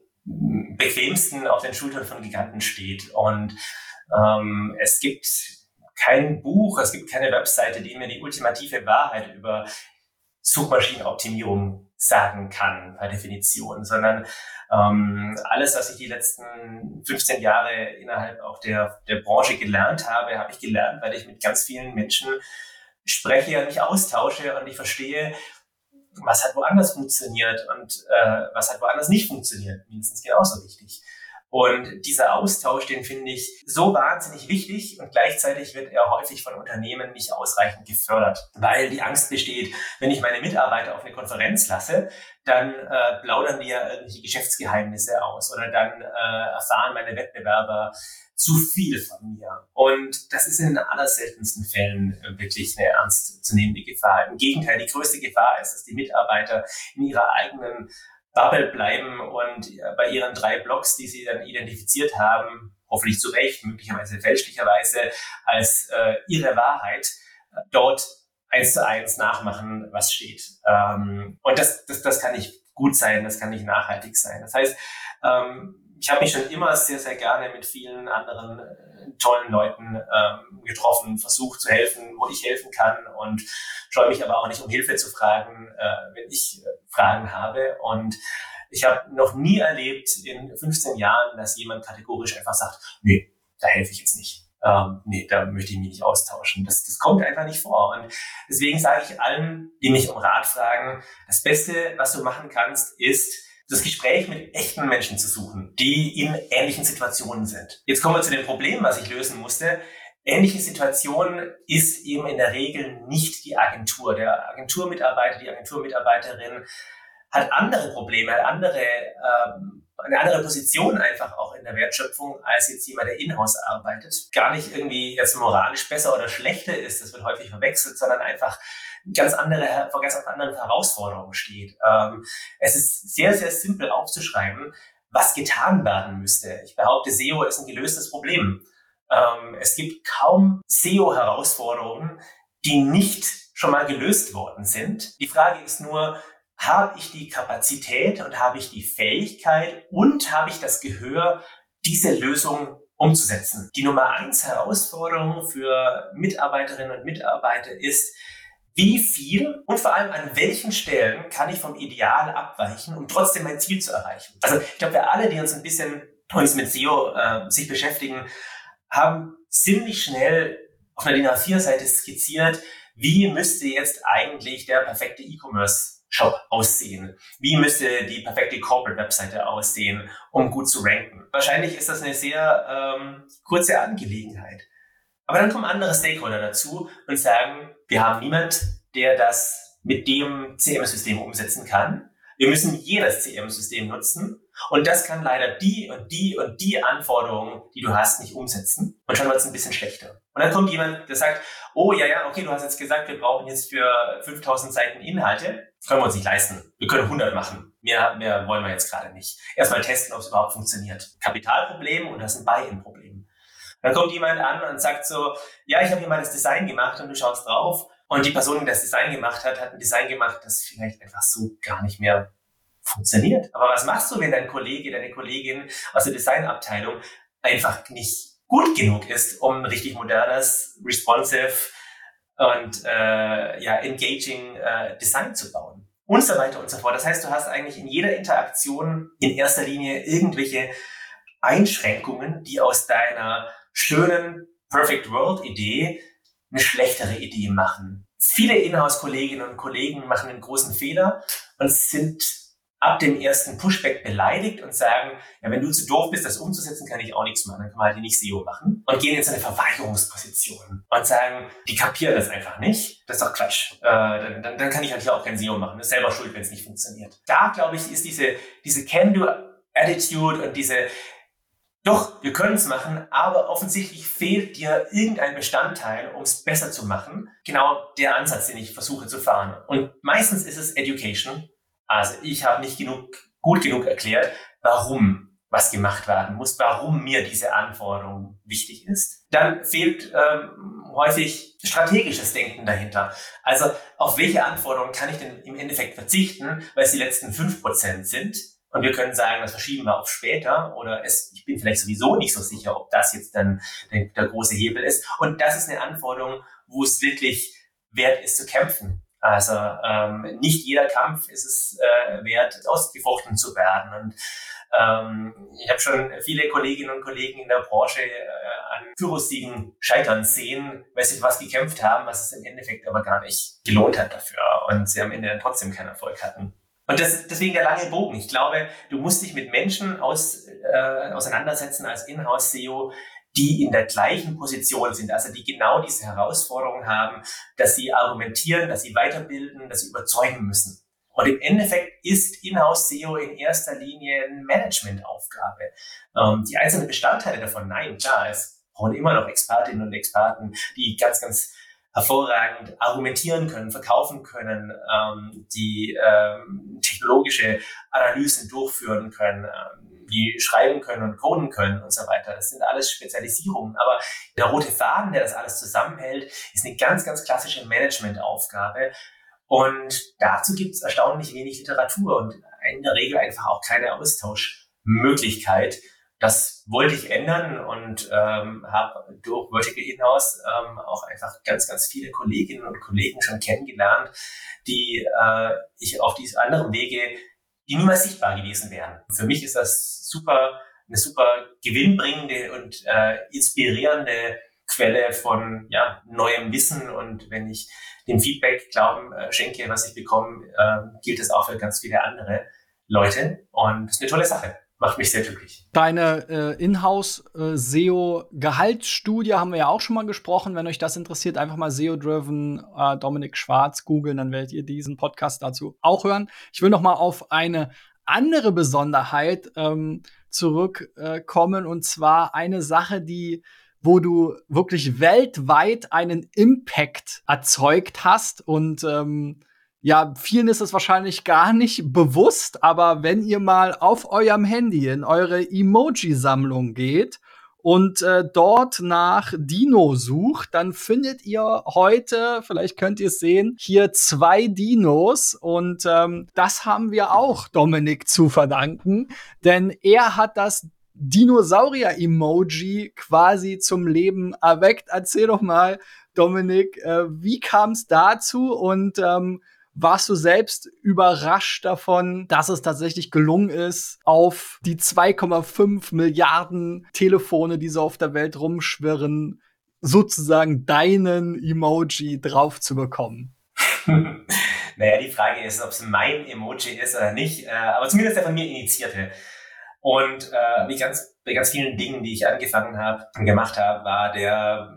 bequemsten auf den Schultern von Giganten steht. Und ähm, es gibt kein Buch, es gibt keine Webseite, die mir die ultimative Wahrheit über Suchmaschinenoptimierung sagen kann, per Definition, sondern ähm, alles, was ich die letzten 15 Jahre innerhalb auch der, der Branche gelernt habe, habe ich gelernt, weil ich mit ganz vielen Menschen spreche und mich austausche und ich verstehe, was hat woanders funktioniert und äh, was hat woanders nicht funktioniert. Mindestens genauso wichtig. Und dieser Austausch, den finde ich so wahnsinnig wichtig und gleichzeitig wird er häufig von Unternehmen nicht ausreichend gefördert, weil die Angst besteht, wenn ich meine Mitarbeiter auf eine Konferenz lasse, dann äh, plaudern die ja irgendwelche Geschäftsgeheimnisse aus oder dann äh, erfahren meine Wettbewerber zu viel von mir. Und das ist in den allerseltensten Fällen wirklich eine ernstzunehmende Gefahr. Im Gegenteil, die größte Gefahr ist, dass die Mitarbeiter in ihrer eigenen Bubble bleiben und bei ihren drei Blogs, die sie dann identifiziert haben, hoffentlich zu Recht, möglicherweise fälschlicherweise, als äh, ihre Wahrheit äh, dort eins zu eins nachmachen, was steht. Ähm, und das, das, das kann nicht gut sein, das kann nicht nachhaltig sein. Das heißt, ähm, ich habe mich schon immer sehr, sehr gerne mit vielen anderen äh, tollen Leuten ähm, getroffen, versucht zu helfen, wo ich helfen kann und scheue mich aber auch nicht, um Hilfe zu fragen, äh, wenn ich äh, Fragen habe. Und ich habe noch nie erlebt in 15 Jahren, dass jemand kategorisch einfach sagt, nee, da helfe ich jetzt nicht. Ähm, nee, da möchte ich mich nicht austauschen. Das, das kommt einfach nicht vor. Und deswegen sage ich allen, die mich um Rat fragen, das Beste, was du machen kannst, ist, das Gespräch mit echten Menschen zu suchen, die in ähnlichen Situationen sind. Jetzt kommen wir zu dem Problem, was ich lösen musste. Ähnliche Situation ist eben in der Regel nicht die Agentur. Der Agenturmitarbeiter, die Agenturmitarbeiterin hat andere Probleme, hat andere, ähm, eine andere Position einfach auch in der Wertschöpfung als jetzt jemand, der in-house arbeitet. Gar nicht irgendwie jetzt moralisch besser oder schlechter ist, das wird häufig verwechselt, sondern einfach ganz andere, vor ganz anderen Herausforderungen steht. Ähm, es ist sehr, sehr simpel aufzuschreiben, was getan werden müsste. Ich behaupte, SEO ist ein gelöstes Problem. Ähm, es gibt kaum SEO-Herausforderungen, die nicht schon mal gelöst worden sind. Die Frage ist nur, habe ich die Kapazität und habe ich die Fähigkeit und habe ich das Gehör, diese Lösung umzusetzen. Die Nummer eins Herausforderung für Mitarbeiterinnen und Mitarbeiter ist, wie viel und vor allem an welchen Stellen kann ich vom Ideal abweichen, um trotzdem mein Ziel zu erreichen. Also ich glaube, wir alle, die uns ein bisschen uns mit SEO äh, sich beschäftigen, haben ziemlich schnell auf einer DIN A4-Seite skizziert, wie müsste jetzt eigentlich der perfekte E-Commerce Shop aussehen? Wie müsste die perfekte Corporate-Webseite aussehen, um gut zu ranken? Wahrscheinlich ist das eine sehr ähm, kurze Angelegenheit. Aber dann kommen andere Stakeholder dazu und sagen, wir haben niemand, der das mit dem CM-System umsetzen kann. Wir müssen jedes CM-System nutzen. Und das kann leider die und die und die Anforderungen, die du hast, nicht umsetzen. Und schon wird es ein bisschen schlechter. Und dann kommt jemand, der sagt, oh ja, ja, okay, du hast jetzt gesagt, wir brauchen jetzt für 5000 Seiten Inhalte. Können wir uns nicht leisten. Wir können 100 machen. Mehr, mehr wollen wir jetzt gerade nicht. Erstmal testen, ob es überhaupt funktioniert. Kapitalproblem und das ist ein Buy-in-Problem. Dann kommt jemand an und sagt so, ja, ich habe hier mal das Design gemacht und du schaust drauf. Und die Person, die das Design gemacht hat, hat ein Design gemacht, das vielleicht einfach so gar nicht mehr funktioniert. Aber was machst du, wenn dein Kollege, deine Kollegin aus der Designabteilung einfach nicht gut genug ist, um ein richtig modernes, responsive und äh, ja, engaging äh, Design zu bauen? Und so weiter und so fort. Das heißt, du hast eigentlich in jeder Interaktion in erster Linie irgendwelche Einschränkungen, die aus deiner schönen Perfect World Idee eine schlechtere Idee machen. Viele Inhouse-Kolleginnen und Kollegen machen einen großen Fehler und sind ab dem ersten Pushback beleidigt und sagen, ja, wenn du zu doof bist, das umzusetzen, kann ich auch nichts machen, dann kann man halt nicht SEO machen und gehen jetzt in eine Verweigerungsposition und sagen, die kapieren das einfach nicht. Das ist doch Quatsch. Äh, dann, dann, dann kann ich halt hier auch kein SEO machen. Das ist selber schuld, wenn es nicht funktioniert. Da, glaube ich, ist diese, diese Can-Do-Attitude und diese, doch, wir können es machen, aber offensichtlich fehlt dir irgendein Bestandteil, um es besser zu machen. Genau der Ansatz, den ich versuche zu fahren. Und meistens ist es Education. Also ich habe nicht genug, gut genug erklärt, warum was gemacht werden muss, warum mir diese Anforderung wichtig ist. Dann fehlt ähm, häufig strategisches Denken dahinter. Also auf welche Anforderungen kann ich denn im Endeffekt verzichten, weil es die letzten fünf Prozent sind und wir können sagen, das verschieben wir auf später oder es, ich bin vielleicht sowieso nicht so sicher, ob das jetzt dann der, der große Hebel ist. Und das ist eine Anforderung, wo es wirklich wert ist zu kämpfen. Also ähm, nicht jeder Kampf ist es äh, wert, ausgefochten zu werden. Und ähm, ich habe schon viele Kolleginnen und Kollegen in der Branche äh, an Führungssiegen scheitern sehen, weil sie was gekämpft haben, was es im Endeffekt aber gar nicht gelohnt hat dafür und sie am Ende dann trotzdem keinen Erfolg hatten. Und das, deswegen der lange Bogen. Ich glaube, du musst dich mit Menschen aus, äh, auseinandersetzen als Inhouse-SEO, die in der gleichen Position sind, also die genau diese Herausforderung haben, dass sie argumentieren, dass sie weiterbilden, dass sie überzeugen müssen. Und im Endeffekt ist Inhouse-SEO in erster Linie eine Managementaufgabe. Ähm, die einzelnen Bestandteile davon, nein, klar, es brauchen immer noch Expertinnen und Experten, die ganz, ganz hervorragend argumentieren können, verkaufen können, ähm, die ähm, technologische Analysen durchführen können, ähm, die schreiben können und coden können und so weiter. Das sind alles Spezialisierungen. Aber der rote Faden, der das alles zusammenhält, ist eine ganz, ganz klassische Managementaufgabe. Und dazu gibt es erstaunlich wenig Literatur und in der Regel einfach auch keine Austauschmöglichkeit. Das wollte ich ändern und ähm, habe durch Vertical Inhouse ähm, auch einfach ganz, ganz viele Kolleginnen und Kollegen schon kennengelernt, die äh, ich auf diese anderen Wege, die niemals sichtbar gewesen wären. Für mich ist das super, eine super gewinnbringende und äh, inspirierende Quelle von ja, neuem Wissen und wenn ich dem Feedback Glauben äh, schenke, was ich bekomme, äh, gilt das auch für ganz viele andere Leute und das ist eine tolle Sache macht mich sehr glücklich. Deine äh, Inhouse-SEO-Gehaltsstudie haben wir ja auch schon mal gesprochen. Wenn euch das interessiert, einfach mal SEO-Driven äh, Dominik Schwarz googeln, dann werdet ihr diesen Podcast dazu auch hören. Ich will noch mal auf eine andere Besonderheit ähm, zurückkommen äh, und zwar eine Sache, die wo du wirklich weltweit einen Impact erzeugt hast. Und ähm, ja, vielen ist es wahrscheinlich gar nicht bewusst, aber wenn ihr mal auf eurem Handy in eure Emoji-Sammlung geht und äh, dort nach Dino sucht, dann findet ihr heute, vielleicht könnt ihr es sehen, hier zwei Dinos. Und ähm, das haben wir auch Dominik zu verdanken, denn er hat das Dinosaurier-Emoji quasi zum Leben erweckt. Erzähl doch mal, Dominik, äh, wie kam es dazu? Und ähm, warst du selbst überrascht davon, dass es tatsächlich gelungen ist, auf die 2,5 Milliarden Telefone, die so auf der Welt rumschwirren, sozusagen deinen Emoji drauf zu bekommen? naja, die Frage ist, ob es mein Emoji ist oder nicht, äh, aber zumindest der von mir initiierte. Und äh, wie ganz, bei ganz vielen Dingen, die ich angefangen habe und gemacht habe, war der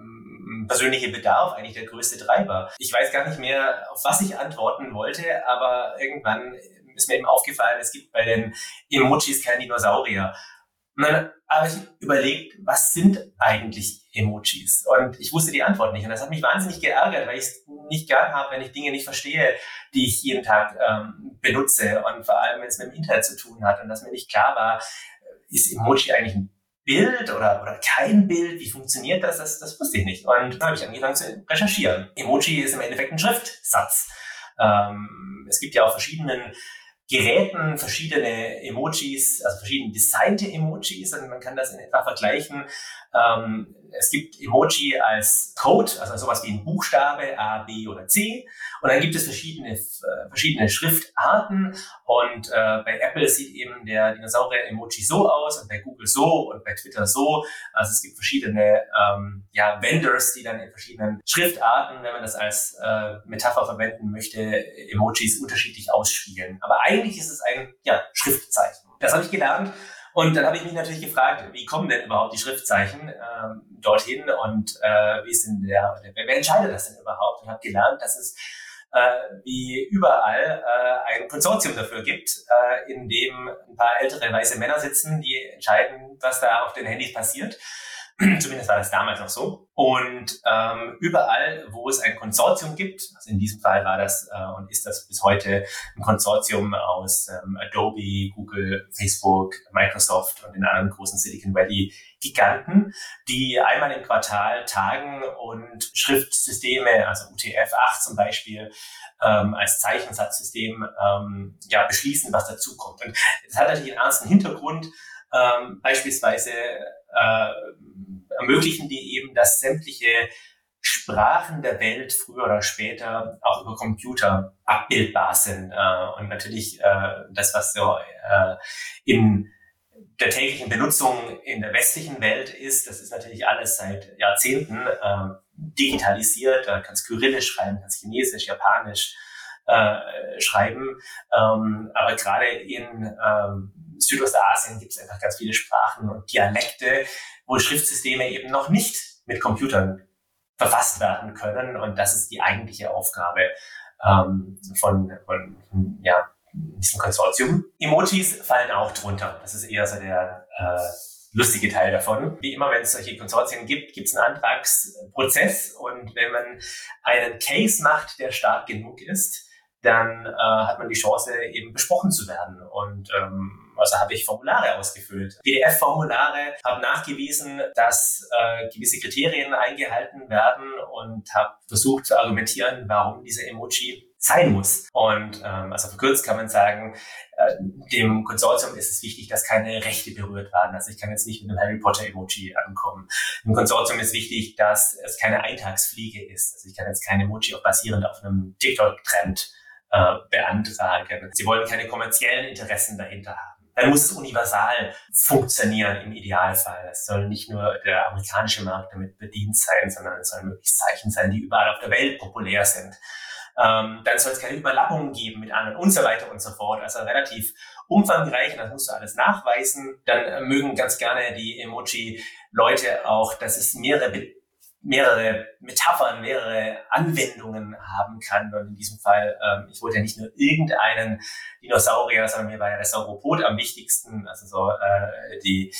persönliche Bedarf eigentlich der größte Treiber. Ich weiß gar nicht mehr, auf was ich antworten wollte, aber irgendwann ist mir eben aufgefallen, es gibt bei den Emojis kein Dinosaurier. Und dann habe ich überlegt, was sind eigentlich Emojis? Und ich wusste die Antwort nicht. Und das hat mich wahnsinnig geärgert, weil ich es nicht gern habe, wenn ich Dinge nicht verstehe, die ich jeden Tag ähm, benutze. Und vor allem, wenn es mit dem Internet zu tun hat und dass mir nicht klar war, ist Emoji eigentlich ein Bild oder, oder kein Bild, wie funktioniert das? das? Das wusste ich nicht. Und dann habe ich angefangen zu recherchieren. Emoji ist im Endeffekt ein Schriftsatz. Ähm, es gibt ja auf verschiedenen Geräten verschiedene Emojis, also verschiedene designte Emojis und man kann das in etwa vergleichen. Ähm, es gibt Emoji als Code, also sowas wie ein Buchstabe A, B oder C. Und dann gibt es verschiedene, äh, verschiedene Schriftarten. Und äh, bei Apple sieht eben der Dinosaurier-Emoji so aus und bei Google so und bei Twitter so. Also es gibt verschiedene ähm, ja, Vendors, die dann in verschiedenen Schriftarten, wenn man das als äh, Metapher verwenden möchte, Emojis unterschiedlich ausspielen. Aber eigentlich ist es ein ja, Schriftzeichen. Das habe ich gelernt und dann habe ich mich natürlich gefragt, wie kommen denn überhaupt die Schriftzeichen ähm, dorthin und äh, wie ist denn der, wer entscheidet das denn überhaupt? Und habe gelernt, dass es äh, wie überall äh, ein Konsortium dafür gibt, äh, in dem ein paar ältere weiße Männer sitzen, die entscheiden, was da auf den Handys passiert. Zumindest war das damals noch so. Und ähm, überall, wo es ein Konsortium gibt, also in diesem Fall war das äh, und ist das bis heute ein Konsortium aus ähm, Adobe, Google, Facebook, Microsoft und den anderen großen Silicon Valley Giganten, die einmal im Quartal tagen und Schriftsysteme, also UTF-8 zum Beispiel, ähm, als Zeichensatzsystem ähm, ja, beschließen, was dazukommt. Und das hat natürlich einen ernsten Hintergrund. Ähm, beispielsweise äh, ermöglichen die eben, dass sämtliche Sprachen der Welt früher oder später auch über Computer abbildbar sind. Äh, und natürlich äh, das, was so äh, in der täglichen Benutzung in der westlichen Welt ist, das ist natürlich alles seit Jahrzehnten äh, digitalisiert. Da kannst Kyrillisch schreiben, kannst Chinesisch, Japanisch äh, schreiben. Ähm, aber gerade in ähm, Südostasien gibt es einfach ganz viele Sprachen und Dialekte, wo Schriftsysteme eben noch nicht mit Computern verfasst werden können. Und das ist die eigentliche Aufgabe ähm, von, von ja, diesem Konsortium. Emojis fallen auch drunter. Das ist eher so der äh, lustige Teil davon. Wie immer, wenn es solche Konsortien gibt, gibt es einen Antragsprozess. Und wenn man einen Case macht, der stark genug ist, dann äh, hat man die Chance, eben besprochen zu werden. Und ähm, also habe ich Formulare ausgefüllt. PDF-Formulare haben nachgewiesen, dass äh, gewisse Kriterien eingehalten werden und habe versucht zu argumentieren, warum dieser Emoji sein muss. Und ähm, also verkürzt kann man sagen, äh, dem Konsortium ist es wichtig, dass keine Rechte berührt werden. Also ich kann jetzt nicht mit einem Harry Potter Emoji ankommen. Dem Konsortium ist wichtig, dass es keine Eintagsfliege ist. Also ich kann jetzt kein Emoji auch basierend auf einem TikTok-Trend äh, beantragen. Sie wollen keine kommerziellen Interessen dahinter haben dann muss es universal funktionieren im Idealfall. Es soll nicht nur der amerikanische Markt damit bedient sein, sondern es sollen möglichst Zeichen sein, die überall auf der Welt populär sind. Ähm, dann soll es keine Überlappungen geben mit anderen und so weiter und so fort. Also relativ umfangreich und das musst du alles nachweisen. Dann mögen ganz gerne die Emoji-Leute auch, dass es mehrere mehrere Metaphern, mehrere Anwendungen haben kann. Und in diesem Fall, ähm, ich wollte ja nicht nur irgendeinen Dinosaurier, sondern mir war ja der Sauropod am wichtigsten, also so äh, die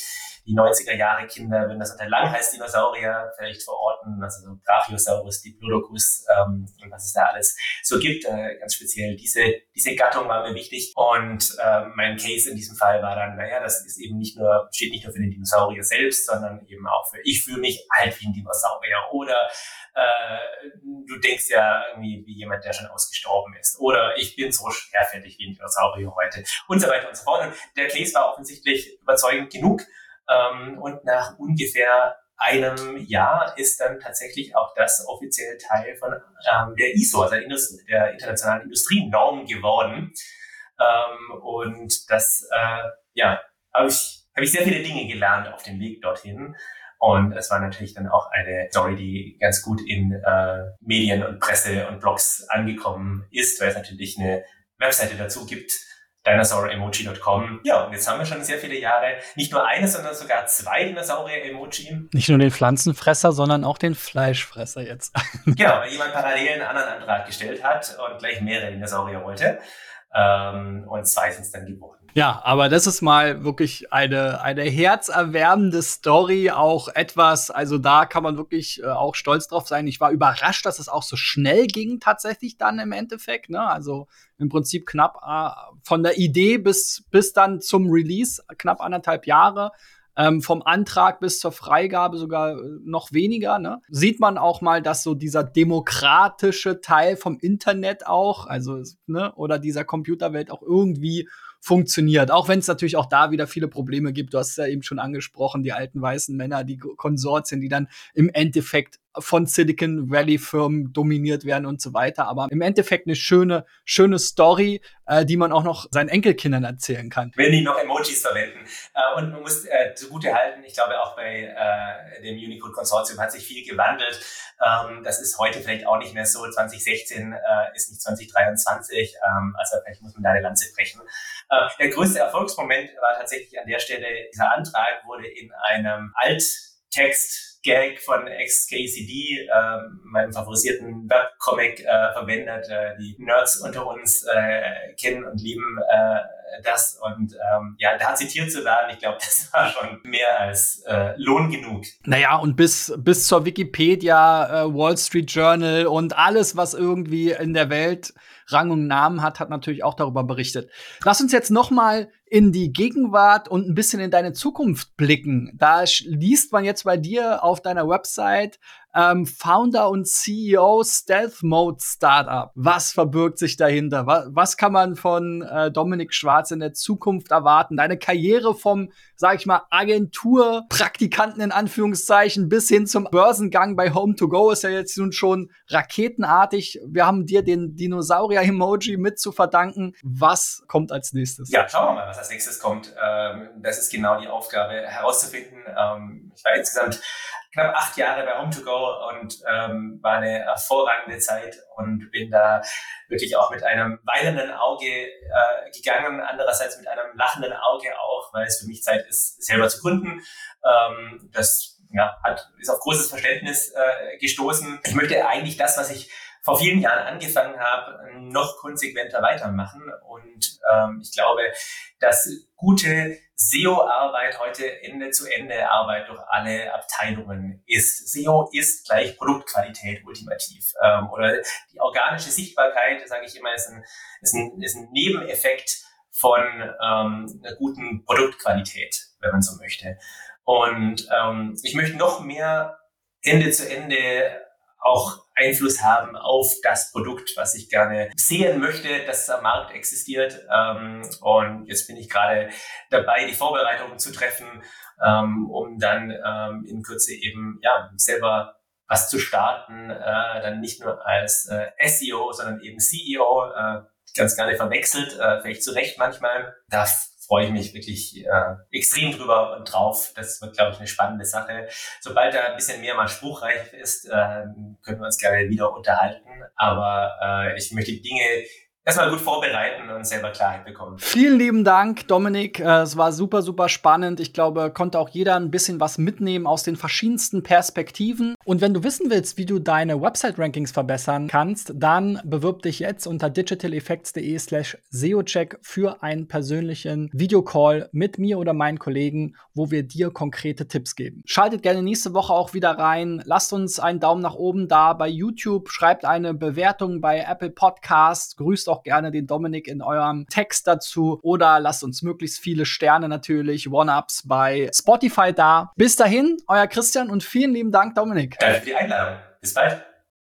die 90er Jahre Kinder würden das unter Langhals-Dinosaurier vielleicht verorten, also so Brachiosaurus, Diplodocus ähm, und was es da alles so gibt. Äh, ganz speziell diese, diese Gattung war mir wichtig. Und äh, mein Case in diesem Fall war dann, naja, das ist eben nicht nur, steht nicht nur für den Dinosaurier selbst, sondern eben auch für ich fühle mich alt wie ein Dinosaurier oder äh, du denkst ja irgendwie wie jemand, der schon ausgestorben ist. Oder ich bin so schwerfällig wie ein Dinosaurier heute und so weiter und so fort. Und der Case war offensichtlich überzeugend genug. Ähm, und nach ungefähr einem Jahr ist dann tatsächlich auch das offiziell Teil von ähm, der ISO, also der, Indust der internationalen Industrienorm geworden. Ähm, und das, äh, ja, habe ich, hab ich sehr viele Dinge gelernt auf dem Weg dorthin. Und es war natürlich dann auch eine Story, die ganz gut in äh, Medien und Presse und Blogs angekommen ist, weil es natürlich eine Webseite dazu gibt, DinosaurEmoji.com. Ja, und jetzt haben wir schon sehr viele Jahre nicht nur eine, sondern sogar zwei Dinosaurier-Emoji. Nicht nur den Pflanzenfresser, sondern auch den Fleischfresser jetzt. genau, weil jemand parallel einen anderen Antrag gestellt hat und gleich mehrere Dinosaurier wollte. Ähm, und zwei sind es dann geworden. Ja, aber das ist mal wirklich eine, eine herzerwärmende Story, auch etwas, also da kann man wirklich äh, auch stolz drauf sein. Ich war überrascht, dass es auch so schnell ging, tatsächlich dann im Endeffekt. Ne? Also im Prinzip knapp äh, von der Idee bis, bis dann zum Release, knapp anderthalb Jahre. Ähm, vom Antrag bis zur Freigabe sogar äh, noch weniger. Ne? Sieht man auch mal, dass so dieser demokratische Teil vom Internet auch, also ne, oder dieser Computerwelt auch irgendwie funktioniert. Auch wenn es natürlich auch da wieder viele Probleme gibt. Du hast es ja eben schon angesprochen, die alten weißen Männer, die Konsortien, die dann im Endeffekt von Silicon Valley Firmen dominiert werden und so weiter. Aber im Endeffekt eine schöne, schöne Story, äh, die man auch noch seinen Enkelkindern erzählen kann. Wenn die noch Emojis verwenden. Äh, und man muss äh, zugute halten, ich glaube auch bei äh, dem Unicode Konsortium hat sich viel gewandelt. Ähm, das ist heute vielleicht auch nicht mehr so. 2016 äh, ist nicht 2023. Ähm, also vielleicht muss man da eine Lanze brechen. Äh, der größte Erfolgsmoment war tatsächlich an der Stelle, dieser Antrag wurde in einem Alttext Gag von XKCD, äh, meinem favorisierten Webcomic, äh, verwendet. Äh, die Nerds unter uns äh, kennen und lieben äh, das. Und ähm, ja, da zitiert zu werden, ich glaube, das war schon mehr als äh, Lohn genug. Naja, und bis, bis zur Wikipedia, äh, Wall Street Journal und alles, was irgendwie in der Welt Rang und Namen hat, hat natürlich auch darüber berichtet. Lass uns jetzt noch mal in die Gegenwart und ein bisschen in deine Zukunft blicken. Da liest man jetzt bei dir auf deiner Website ähm, Founder und CEO Stealth Mode Startup. Was verbirgt sich dahinter? Was, was kann man von äh, Dominik Schwarz in der Zukunft erwarten? Deine Karriere vom, sag ich mal, Agenturpraktikanten in Anführungszeichen bis hin zum Börsengang bei Home2Go ist ja jetzt nun schon raketenartig. Wir haben dir den Dinosaurier-Emoji mit zu verdanken. Was kommt als nächstes? Ja, schauen wir mal, was als nächstes kommt. Ähm, das ist genau die Aufgabe herauszufinden. Ähm, ich war insgesamt knapp acht Jahre bei Home2Go und ähm, war eine hervorragende Zeit und bin da wirklich auch mit einem weinenden Auge äh, gegangen, andererseits mit einem lachenden Auge auch, weil es für mich Zeit ist, selber zu gründen. Ähm, das ja, hat, ist auf großes Verständnis äh, gestoßen. Ich möchte eigentlich das, was ich vor vielen Jahren angefangen habe, noch konsequenter weitermachen. Und ähm, ich glaube, dass gute SEO-Arbeit heute Ende-zu-Ende-Arbeit durch alle Abteilungen ist. SEO ist gleich Produktqualität ultimativ. Ähm, oder die organische Sichtbarkeit, sage ich immer, ist ein, ist ein, ist ein Nebeneffekt von ähm, einer guten Produktqualität, wenn man so möchte. Und ähm, ich möchte noch mehr Ende zu Ende auch Einfluss haben auf das Produkt, was ich gerne sehen möchte, dass es am Markt existiert. Ähm, und jetzt bin ich gerade dabei, die Vorbereitungen zu treffen, ähm, um dann ähm, in Kürze eben ja selber was zu starten, äh, dann nicht nur als äh, SEO, sondern eben CEO, äh, ganz gerne verwechselt, vielleicht zu Recht manchmal. Da freue ich mich wirklich äh, extrem drüber und drauf. Das wird, glaube ich, eine spannende Sache. Sobald da ein bisschen mehr mal spruchreich ist, äh, können wir uns gerne wieder unterhalten. Aber äh, ich möchte Dinge, erstmal gut vorbereiten und selber Klarheit bekommen. Vielen lieben Dank, Dominik. Äh, es war super, super spannend. Ich glaube, konnte auch jeder ein bisschen was mitnehmen aus den verschiedensten Perspektiven. Und wenn du wissen willst, wie du deine Website-Rankings verbessern kannst, dann bewirb dich jetzt unter digitaleffects.de slash SEOcheck für einen persönlichen Videocall mit mir oder meinen Kollegen, wo wir dir konkrete Tipps geben. Schaltet gerne nächste Woche auch wieder rein. Lasst uns einen Daumen nach oben da bei YouTube. Schreibt eine Bewertung bei Apple Podcasts. Grüßt auch gerne den Dominik in eurem Text dazu oder lasst uns möglichst viele Sterne natürlich, One-Ups bei Spotify da. Bis dahin, euer Christian und vielen lieben Dank, Dominik. Danke für die Einladung. Bis bald.